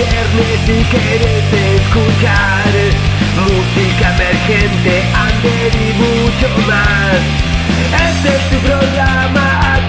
viernes y querés escuchar música emergente, under y mucho más. Este es tu programa,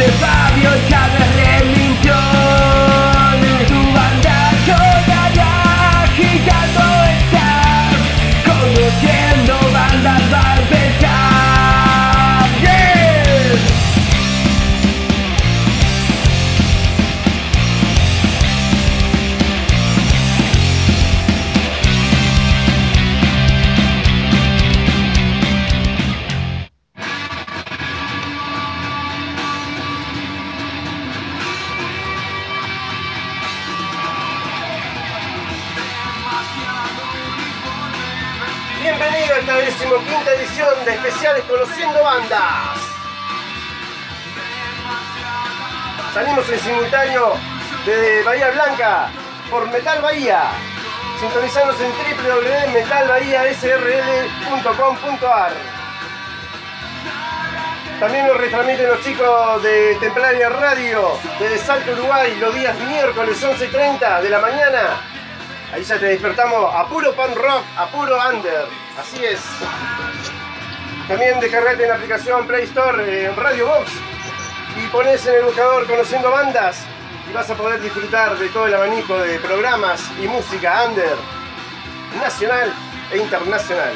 They Salimos en simultáneo desde Bahía Blanca por Metal Bahía. Sintonizanos en www.metalbahiasrl.com.ar También nos retransmiten los chicos de Templaria Radio desde Salto Uruguay los días miércoles 11.30 de la mañana Ahí ya te despertamos a puro pan rock, a puro under. Así es. También descargate en la aplicación Play Store eh, en Radio Box y pones en el buscador conociendo bandas y vas a poder disfrutar de todo el abanico de programas y música under, nacional e internacional.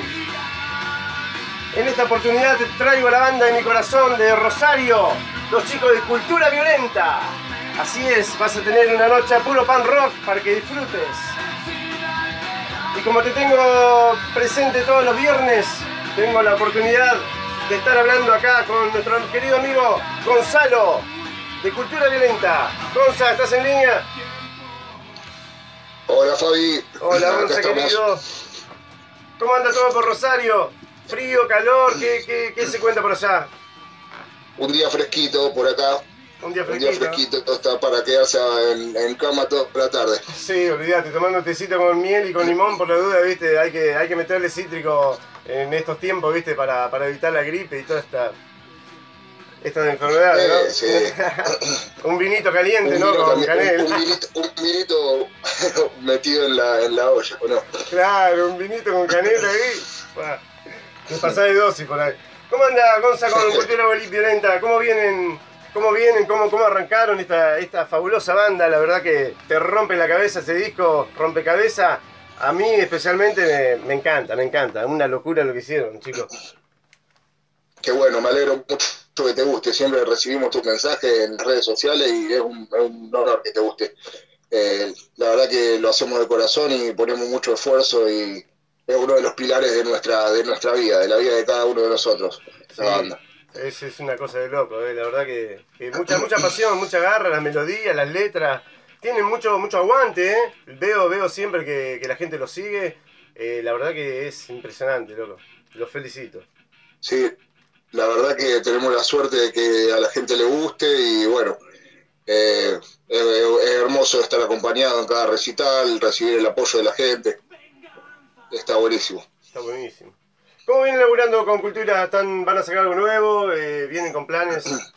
En esta oportunidad te traigo la banda de mi corazón de Rosario, los chicos de Cultura Violenta. Así es, vas a tener una noche a puro pan rock para que disfrutes. Y como te tengo presente todos los viernes, tengo la oportunidad de estar hablando acá con nuestro querido amigo Gonzalo de Cultura Violenta. Gonza, ¿estás en línea? Hola Fabi. Hola, Gonza, querido. ¿Cómo anda todo por Rosario? ¿Frío, calor? ¿Qué, qué, qué se cuenta por allá? Un día fresquito por acá. Un día Un día fresquito. fresquito está para quedarse en, en cama toda la tarde. Sí, olvídate, tomando tecito con miel y con limón por la duda, viste, hay que, hay que meterle cítrico en estos tiempos, viste, para, para evitar la gripe y toda esta, estas enfermedades, ¿no? Sí, sí. un vinito caliente, Un ¿no? Con canela. un- un vinito, un vinito metido en la, en la olla, ¿o no? Claro, un vinito con canela ahí. Te pasás de dosis por ahí. ¿Cómo anda Gonza con Cultura Violenta? ¿Cómo vienen? ¿Cómo vienen? ¿Cómo, cómo arrancaron esta, esta fabulosa banda? La verdad que te rompe la cabeza ese disco, rompecabeza. A mí especialmente me, me encanta, me encanta. Una locura lo que hicieron, chicos. Qué bueno, me alegro mucho que te guste. Siempre recibimos tus mensajes en redes sociales y es un, es un honor que te guste. Eh, la verdad que lo hacemos de corazón y ponemos mucho esfuerzo y es uno de los pilares de nuestra, de nuestra vida, de la vida de cada uno de nosotros, la Sí. banda. Es, es una cosa de loco, eh, la verdad que, que mucha, mucha pasión, mucha garra, las melodías, las letras. Tienen mucho, mucho aguante, ¿eh? Veo, veo siempre que, que la gente lo sigue. Eh, la verdad que es impresionante, loco. Los felicito. Sí, la verdad que tenemos la suerte de que a la gente le guste y bueno, eh, es, es hermoso estar acompañado en cada recital, recibir el apoyo de la gente. Está buenísimo. Está buenísimo. ¿Cómo vienen laburando con cultura? ¿Están, ¿Van a sacar algo nuevo? Eh, ¿Vienen con planes?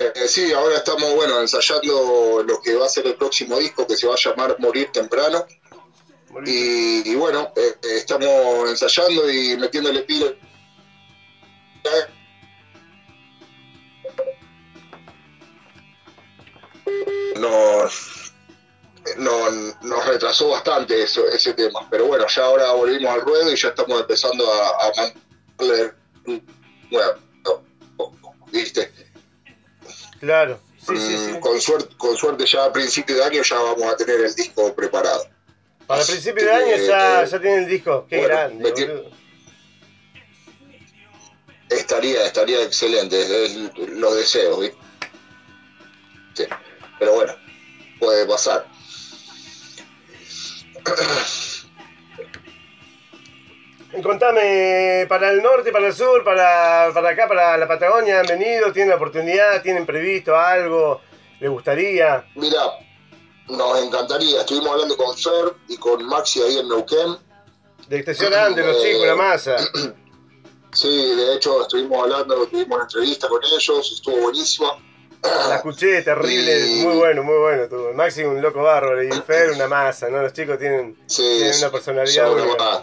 Eh, sí, ahora estamos bueno ensayando lo que va a ser el próximo disco que se va a llamar Morir Temprano. Morir. Y, y bueno, eh, eh, estamos ensayando y metiéndole pila. Nos, no, nos retrasó bastante eso, ese tema, pero bueno, ya ahora volvimos al ruedo y ya estamos empezando a, a mandarle bueno, ¿viste? Claro. Sí, sí, Mm, sí. Con, suerte, con suerte ya a principio de año ya vamos a tener el disco preparado. Para principio de año ya, ya tienen el disco. Qué bueno, grande, metí-. Estaría, estaría excelente, es los deseos, ¿viste? pero bueno, puede pasar. Contame, para el norte, para el sur, para, para acá, para la Patagonia, han venido, tienen la oportunidad, tienen previsto algo, les gustaría. Mira, nos encantaría, estuvimos hablando con Fer y con Maxi ahí en Neuquén. De extensión antes, los chicos, la masa. Sí, de hecho estuvimos hablando, tuvimos una entrevista con ellos, estuvo buenísima. La escuché, terrible, Y- muy bueno, muy bueno. Tuvo. Maxi un loco bárbaro y Fer una masa, ¿no? Los chicos tienen, Sí, tienen una personalidad son una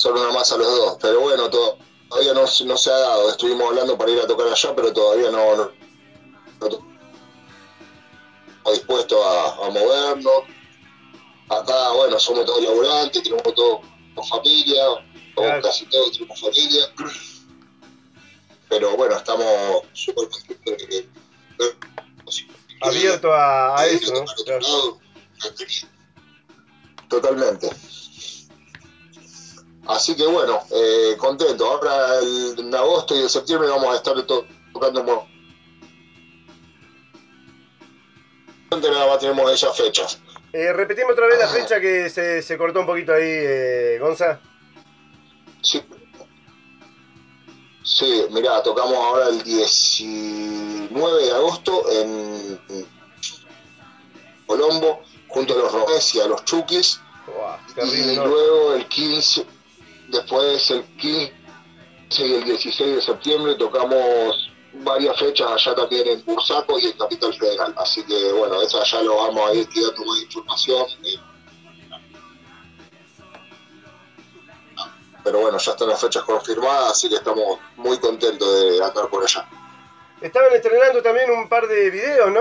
Son una masa los dos, pero bueno, to- todavía no, se- no se ha dado. Estuvimos hablando para ir a tocar allá, pero todavía no, no, no to- estamos dispuestos a, a movernos. Acá, bueno, somos todos laburantes, tenemos todos familia, o Claro. casi todos tenemos familia. Pero bueno, estamos súper contentos de Abierto a, a eso. Totalmente. Así que bueno, eh, contento. Ahora el- en agosto y en septiembre vamos a estar to- tocando. Nada más tenemos esas fechas. Eh, repetimos otra vez la fecha que se, se cortó un poquito ahí, eh, Gonza. Sí, sí mirá, tocamos ahora el 19 de agosto en Colombo, junto a los Romés y a los terrible, y luego el 15, después el 15 y el 16 de septiembre tocamos varias fechas allá también en Bursaco y en Capital Federal. Así que bueno, esa ya lo vamos a ir tirando más información. Pero bueno, ya están las fechas confirmadas, así que estamos muy contentos de andar por allá. Estaban estrenando también un par de videos, ¿no?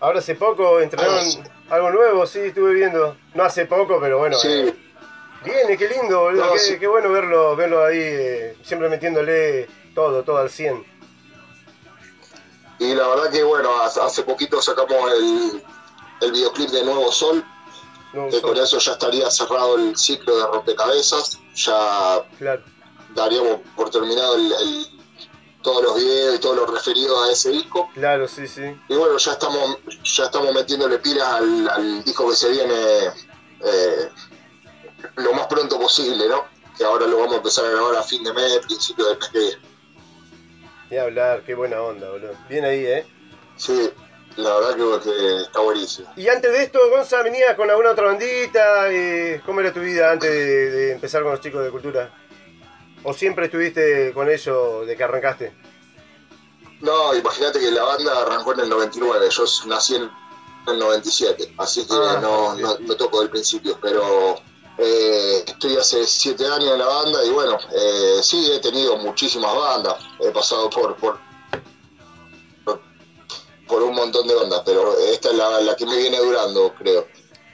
Ahora hace poco estrenaron Ah, sí. algo nuevo, sí, estuve viendo. No hace poco, pero bueno. Sí, eh, viene, qué lindo, boludo. No, qué, sí. qué bueno verlo, verlo ahí, eh, siempre metiéndole todo, todo al 100. y la verdad que bueno, hace poquito sacamos el, el videoclip de Nuevo Sol, No, que con eso ya estaría cerrado el ciclo de rompecabezas, ya claro. daríamos por terminado el- el- todos los videos y todo lo referido a ese disco. Claro, sí, sí. Y bueno, ya estamos, ya estamos metiéndole pilas al, al disco que se viene eh, lo más pronto posible, ¿no? Que ahora lo vamos a empezar a grabar a fin de mes, principio del mes que viene. Ni hablar, qué buena onda, boludo. Bien ahí, ¿eh? Sí, la verdad que, que está buenísimo. Y antes de esto, Gonza, ¿venías con alguna otra bandita? Eh, ¿Cómo era tu vida antes de, de empezar con los chicos de cultura? ¿O siempre estuviste con ellos de que arrancaste? No, imagínate que la banda arrancó en el 99, yo nací en el 97, así que Ah, no, no, no toco del principio, pero eh, estoy hace siete años en la banda y bueno, eh, sí, he tenido muchísimas bandas, he pasado por, por, por, un montón de bandas, pero esta es la, la que me viene durando, creo.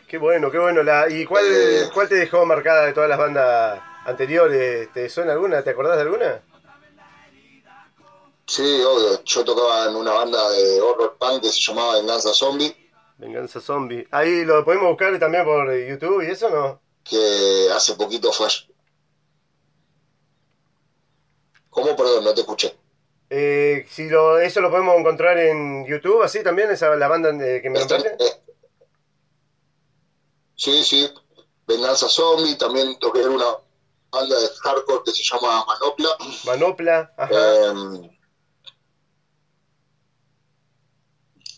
Qué bueno, qué bueno. La, ¿Y cuál, Eh. cuál te dejó marcada de todas las bandas anteriores? ¿Te suena alguna? ¿Te acordás de alguna? Sí, obvio, yo tocaba en una banda de horror punk que se llamaba Venganza Zombie, Venganza Zombie. Ahí lo podemos buscar también por YouTube y eso, ¿no? Que hace poquito fue... ¿Cómo? Perdón, no te escuché. Eh, si lo, eso lo podemos encontrar en YouTube, así también, esa la banda de- que me Está- eh, sí, sí. Venganza Zombie, también toqué en una banda de hardcore que se llama Manopla. Manopla, ajá. Eh,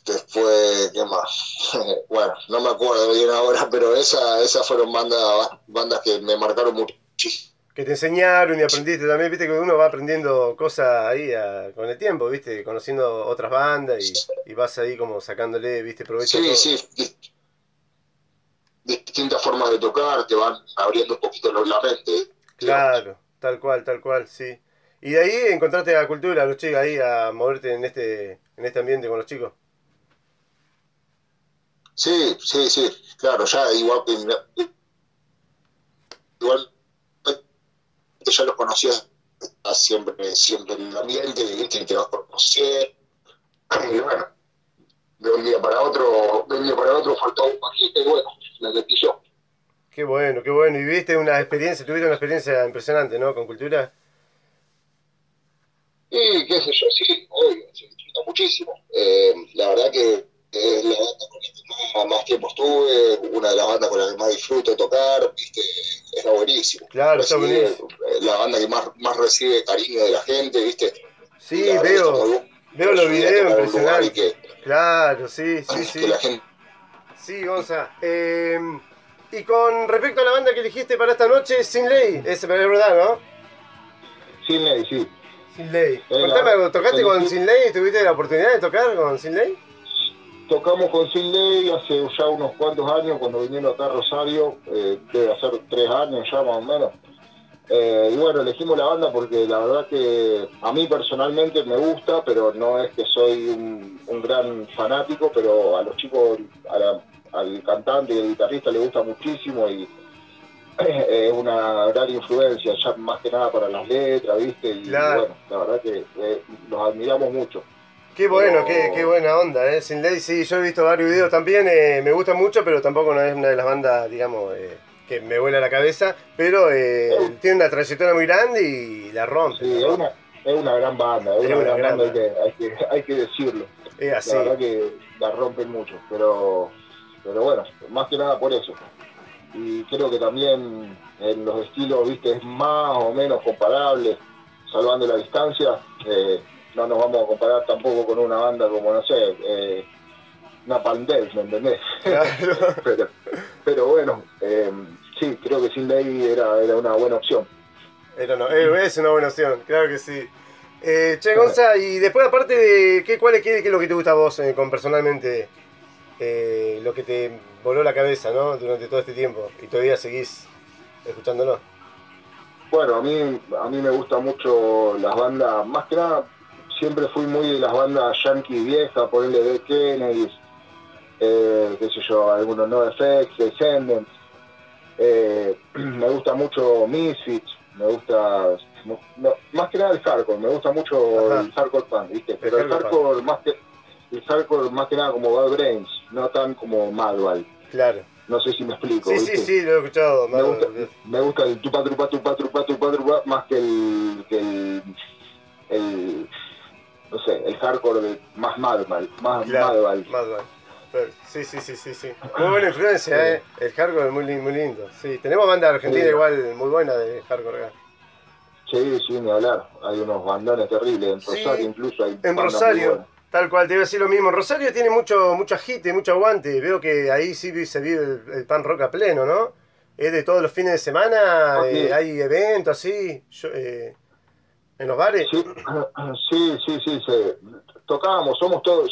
después, ¿qué más? bueno, no me acuerdo bien ahora, pero esa, esas fueron bandas, bandas que me marcaron muchísimo. Que te enseñaron y aprendiste también, viste que uno va aprendiendo cosas ahí a- con el tiempo, viste, conociendo otras bandas y, y vas ahí como sacándole, viste, provecho Sí, todo. sí. di- Distintas formas de tocar, te van abriendo un poquito la mente. Claro, tal cual, tal cual, sí. Y de ahí encontraste la cultura, los chicos, ahí a moverte en este, en este ambiente con los chicos. Sí, sí, sí, claro, ya igual que igual ya los conocías siempre, siempre en el ambiente, viste, y te vas a conocer. Y bueno, de un día para otro, de un día para otro faltaba un paquete y bueno, me metí yo. Qué bueno, qué bueno. Y viste una experiencia, tuviste una experiencia impresionante, ¿no? Con cultura. Y qué sé yo, sí, obvio, se disfruta muchísimo. Eh, la verdad que es la banda con la que más, tiempo estuve, una de las bandas con las que más disfruto tocar, viste, está buenísimo. Claro, está buenísimo. Eh, la banda que más, más recibe cariño de la gente, viste. Sí, veo, veo los videos impresionantes. Claro, sí, sí, sí. Sí, Gonza. Eh, y con respecto a la banda que elegiste para esta noche, Sin Ley, es verdad, ¿no? Sin Ley, sí. Sin Ley. Contame, ¿tocaste con Sin Ley? ¿Tuviste la oportunidad de tocar con Sin Ley? Tocamos con Sin Ley hace ya unos cuantos años, cuando vinieron acá a Rosario, eh, debe hacer tres años ya más o menos. Eh, y bueno, elegimos la banda porque la verdad que a mí personalmente me gusta, pero no es que soy un, gran fanático, pero a los chicos, al cantante y al guitarrista le gusta muchísimo y es una gran influencia, ya más que nada para las letras, ¿viste? Y bueno, la verdad que eh, los admiramos mucho. Qué bueno, qué, buena onda, ¿eh? Sin Ley, sí, yo he visto varios videos también, eh, me gusta mucho, pero tampoco no es una de las bandas, digamos, eh, que me vuela la cabeza, pero tiene una trayectoria muy grande y la rompe. Sí, es, una, es una, gran banda, es, una, gran, banda, Hay, que, hay, que, decirlo. Es así. La verdad que la rompen mucho, pero, pero bueno, más que nada por eso. Y creo que también en los estilos, viste, es más o menos comparable, salvando la distancia no nos vamos a comparar tampoco con una banda como, no sé, eh, una Pandel, ¿me entendés? pero, bueno, eh, sí, creo que Sin Ley era, era una buena opción. Era no, eh, es una buena opción, claro que sí. Eh, che, Gonza, y después aparte de, ¿qué, cuál es, qué, es lo que te gusta a vos con personalmente? lo que te voló la cabeza, ¿no? Durante todo este tiempo y todavía seguís escuchándolo. Bueno, a mí, a mí me gusta mucho las bandas, más que nada siempre fui muy de las bandas yankee viejas, ponerle de Kennedy, eh, qué sé yo, algunos No Effects, Descendants. Eh, me gusta mucho Misfits, me gusta, más que nada el hardcore, me gusta mucho el hardcore punk, ¿viste? Pero el, hardcore, más que el hardcore más que nada como Bad Brains, no tan como Madball. Claro. No sé si me explico. Sí, sí, sí, lo he escuchado. Me gusta, me gusta, el tupa trupa tupa trupa tupa trupa más que el, que hardcore de más Madball, más Madball. Sí, sí, sí, sí, sí. Muy buena influencia, ¿eh? El hardcore es muy, muy lindo. Sí, tenemos banda argentina igual muy buena de hardcore acá. Sí, sí, ni hablar. Hay unos bandones terribles. En Rosario incluso hay En Rosario, tal cual, te iba a decir lo mismo. Rosario tiene mucho, mucha hit y mucho aguante. Veo que ahí sí se vive el, pan rock a pleno, ¿no? Es de todos los fines de semana, ah, eh, hay eventos así. Yo, eh, ¿En los bares? Sí, sí, sí, sí, tocábamos, somos todos,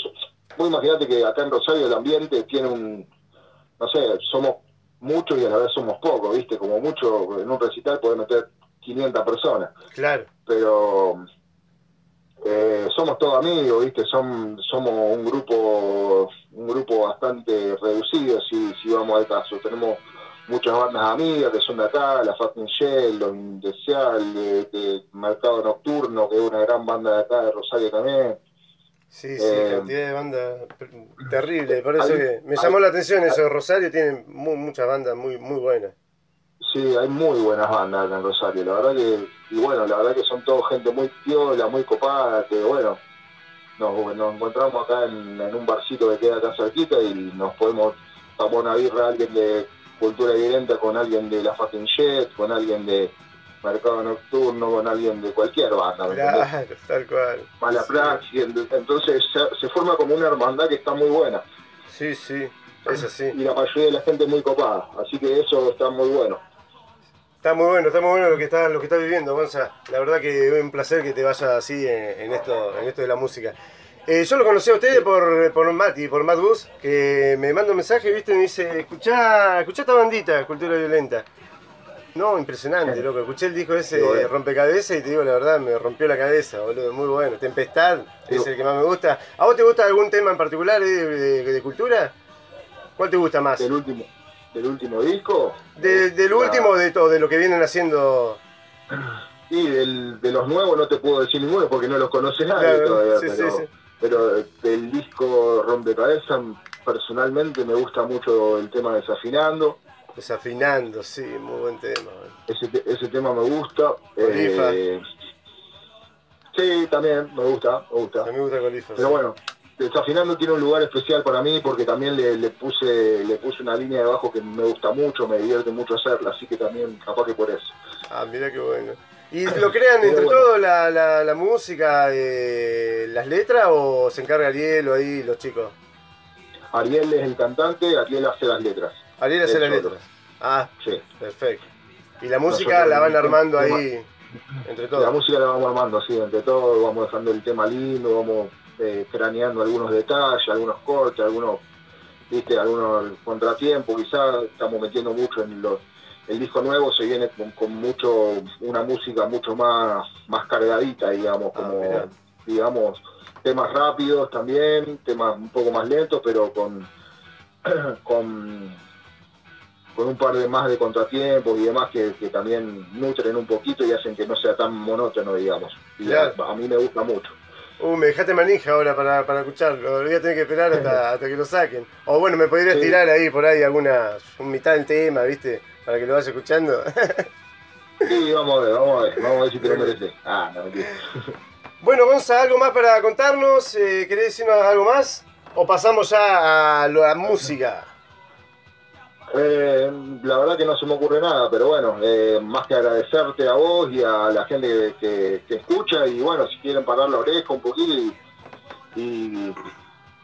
muy imagínate que acá en Rosario el ambiente tiene un, no sé, somos muchos y a la vez somos pocos, ¿viste? Como mucho, en un recital puede meter 500 personas. Claro. Pero eh, somos todos amigos, ¿viste? Son, somos un grupo un grupo bastante reducido, si, si vamos al caso. Tenemos muchas bandas amigas que son de acá, la Fucking Shell, Los de, Mercado Nocturno, que es una gran banda de acá de Rosario también. Sí, sí, eh, cantidad de bandas terrible, por eso que me llamó la atención eso, Rosario tiene muchas bandas muy muy buenas. Sí, hay muy buenas bandas en Rosario, la verdad que, y bueno, la verdad que son todos gente muy piola, muy copada, que bueno, nos, nos encontramos acá en, un barcito que queda acá cerquita y nos podemos tomar una birra a alguien de cultura violenta con alguien de la Fucking Jet, con alguien de Mercado Nocturno, con alguien de cualquier banda. claro, tal cual. Mala praxis, entonces se, forma como una hermandad que está muy buena. Sí, sí, es así. Y la mayoría de la gente es muy copada, así que eso está muy bueno. Está muy bueno, está muy bueno lo que está, lo que está viviendo, Gonza. La verdad que es un placer que te vaya así en, esto, en esto de la música. Eh, yo lo conocí a ustedes por, por Mati, por Matt Bus, que me manda un mensaje, ¿viste? Y me dice, escuchá, escuchá esta bandita, Cultura Violenta. No, impresionante, loco. Escuché el disco ese rompecabezas y te digo la verdad, me rompió la cabeza, boludo. Muy bueno. Tempestad es el que más me gusta. ¿A vos te gusta algún tema en particular de, cultura? ¿Cuál te gusta más? ¿Del último, del último disco? del último de todo, de lo que vienen haciendo. Sí, de los nuevos no te puedo decir ninguno porque no los conoce nadie todavía. Sí, sí, sí pero del disco Rompecabezas personalmente me gusta mucho el tema Desafinando. Desafinando, sí, muy buen tema. Ese, ese tema me gusta. Eh, Sí, también, me gusta, me gusta. A mí me gusta Colifos. Pero bueno, Desafinando tiene un lugar especial para mí porque también le, le puse le puse una línea de bajo que me gusta mucho, me divierte mucho hacerla, así que también capaz que por eso. Ah, mira qué bueno. ¿Y lo crean entre todos la, la, la, música, eh, las letras o se encarga Ariel o ahí los chicos? Ariel es el cantante, Ariel hace las letras. Ariel hace las letras. Ah, sí. Perfecto. Y la música la van armando ahí entre todos. La música la vamos armando así, entre todos, vamos dejando el tema lindo, vamos eh, craneando algunos detalles, algunos cortes, algunos, viste, algunos contratiempos, quizás estamos metiendo mucho en los el disco nuevo se viene con, mucho una música mucho más más cargadita digamos ah, como digamos temas rápidos también temas un poco más lentos pero con con con un par de más de contratiempos y demás que, también nutren un poquito y hacen que no sea tan monótono digamos. Y a mí me gusta mucho Uh, me dejaste manija ahora para, para escucharlo. Voy a tener que esperar hasta, hasta que lo saquen. O bueno, me podrías tirar ahí por ahí alguna un mitad del tema, ¿viste? Para que lo vayas escuchando. sí, vamos a ver, vamos a ver. Vamos a ver si te lo mereces. Ah, no, mentira. Bueno, Gonza, ¿algo más para contarnos? Eh, ¿Querés decirnos algo más? ¿O pasamos ya a la música? Eh, la verdad que no se me ocurre nada, pero bueno, eh, más que agradecerte a vos y a la gente que, escucha y bueno, si quieren parar la oreja un poquito y,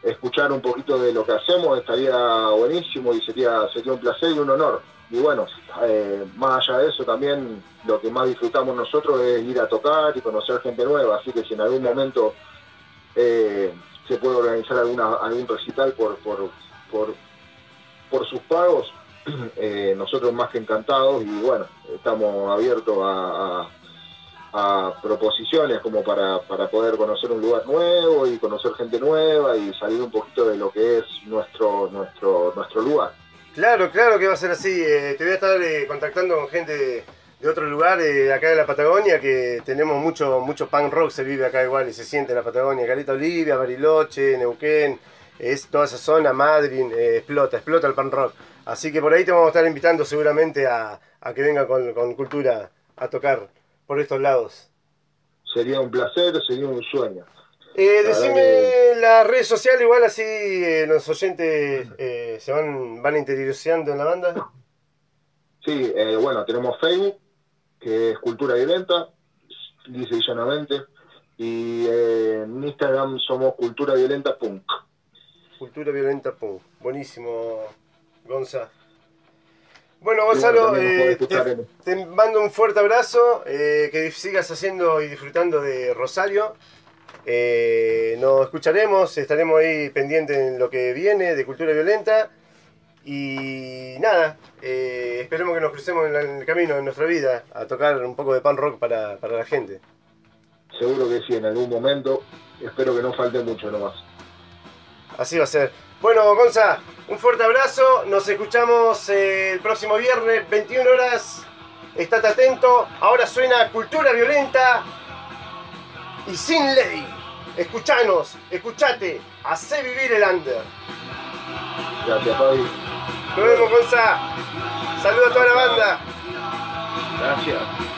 escuchar un poquito de lo que hacemos estaría buenísimo y sería, sería un placer y un honor. Y bueno, eh, más allá de eso también lo que más disfrutamos nosotros es ir a tocar y conocer gente nueva, así que si en algún momento se puede organizar alguna, algún recital por, por, por, por sus pagos, Eh, nosotros más que encantados y bueno, estamos abiertos a, proposiciones como para, poder conocer un lugar nuevo y conocer gente nueva y salir un poquito de lo que es nuestro, nuestro, nuestro lugar. Claro, claro que va a ser así. Eh, te voy a estar eh, contactando con gente de, otro lugar, de acá de la Patagonia, que tenemos mucho, mucho punk rock, se vive acá igual y se siente en la Patagonia. Caleta Olivia, Bariloche, Neuquén, es toda esa zona, Madrid, explota, explota el punk rock. Así que por ahí te vamos a estar invitando seguramente a, que venga con, cultura a tocar por estos lados. Sería un placer, sería un sueño. Eh, decime la red social, igual así eh, los oyentes eh, se van, van interiorizando en la banda. Sí, eh, bueno, tenemos Facebook, que es Cultura Violenta, dice llanamente, y en Instagram somos Cultura Violenta Punk. Cultura Violenta Punk, buenísimo. Gonza. Bueno, Gonzalo, eh, te, mando un fuerte abrazo, eh, que sigas haciendo y disfrutando de Rosario. Eh, nos escucharemos, estaremos ahí pendientes en lo que viene de Cultura Violenta. Y nada, esperemos que nos crucemos en, el camino de nuestra vida a tocar un poco de pan rock para, para la gente. Seguro que sí, en algún momento. Espero que no falte mucho nomás. Así va a ser. Bueno, Gonza, un fuerte abrazo. Nos escuchamos eh, el próximo viernes, 21 horas. Estate atento. Ahora suena Cultura Violenta y Sin Ley. Escuchanos, escuchate. Hacé vivir el under. Gracias, Fabi. Nos vemos, Gonza. Saludos a toda la banda. Gracias.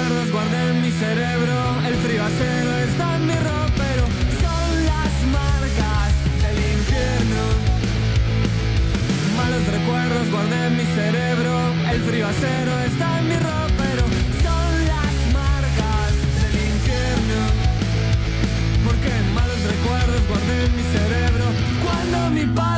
recuerdos guardé en mi cerebro, el frío acero está en mi ropero, son las marcas del infierno. Malos recuerdos guardé en mi cerebro, el frío acero está en mi ropero, son las marcas del infierno. Porque malos recuerdos guardé en mi cerebro cuando mi padre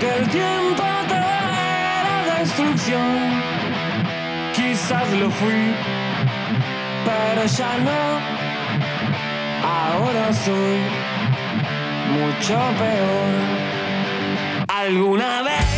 que el tiempo traerá destrucción. Quizás lo fui, pero ya no. Ahora soy mucho peor. Alguna vez.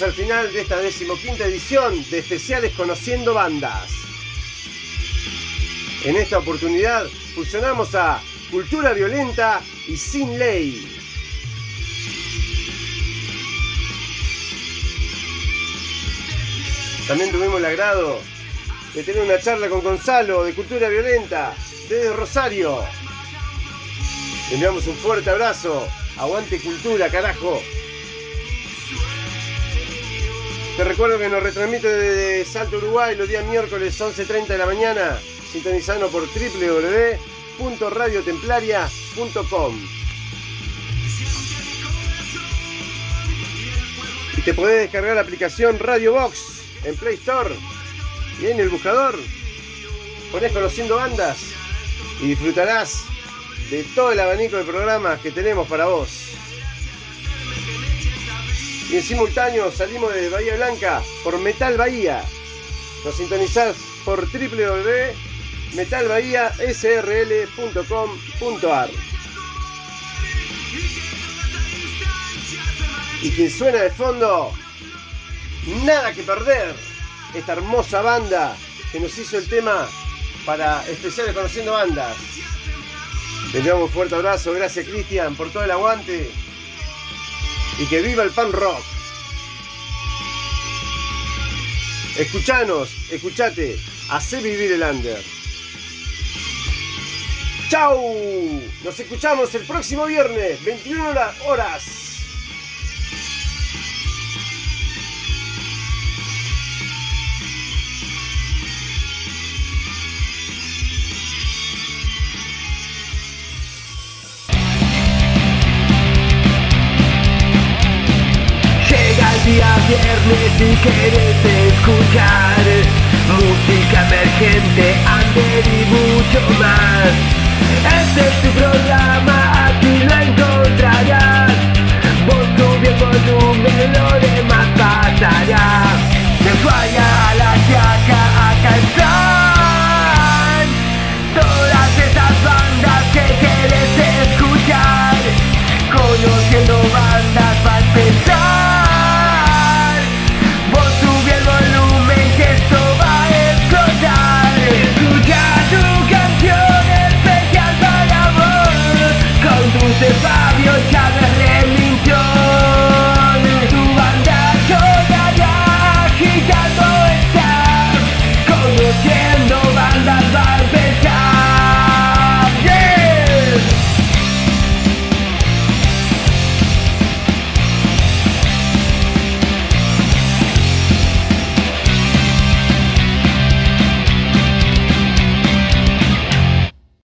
Al final de esta decimoquinta edición de especiales Conociendo Bandas. En esta oportunidad fusionamos a Cultura Violenta y Sin Ley. También tuvimos el agrado de tener una charla con Gonzalo de Cultura Violenta desde Rosario. Le enviamos un fuerte abrazo. Aguante cultura, carajo. Te recuerdo que nos retransmite desde Salto Uruguay los días miércoles 11.30 de la mañana, sintonizando por www.radiotemplaria.com. Y te podés descargar la aplicación Radio Box en Play Store y en el buscador ponés conociendo bandas y disfrutarás de todo el abanico de programas que tenemos para vos. Y en simultáneo salimos desde Bahía Blanca por Metal Bahía. Nos sintonizás por www.metalbahiasrl.com.ar. Y quien suena de fondo, nada que perder. Esta hermosa banda que nos hizo el tema para especiales conociendo bandas. Le enviamos un fuerte abrazo, gracias Cristian por todo el aguante. Y que viva el pan rock. Escuchanos, escuchate, hacé vivir el under. ¡Chau! Nos escuchamos el próximo viernes, 21 horas. Si quieres escuchar Música emergente, under y mucho más. Este es tu programa, aquí lo encontrarás. Vos subí el volumen, lo demás pasará They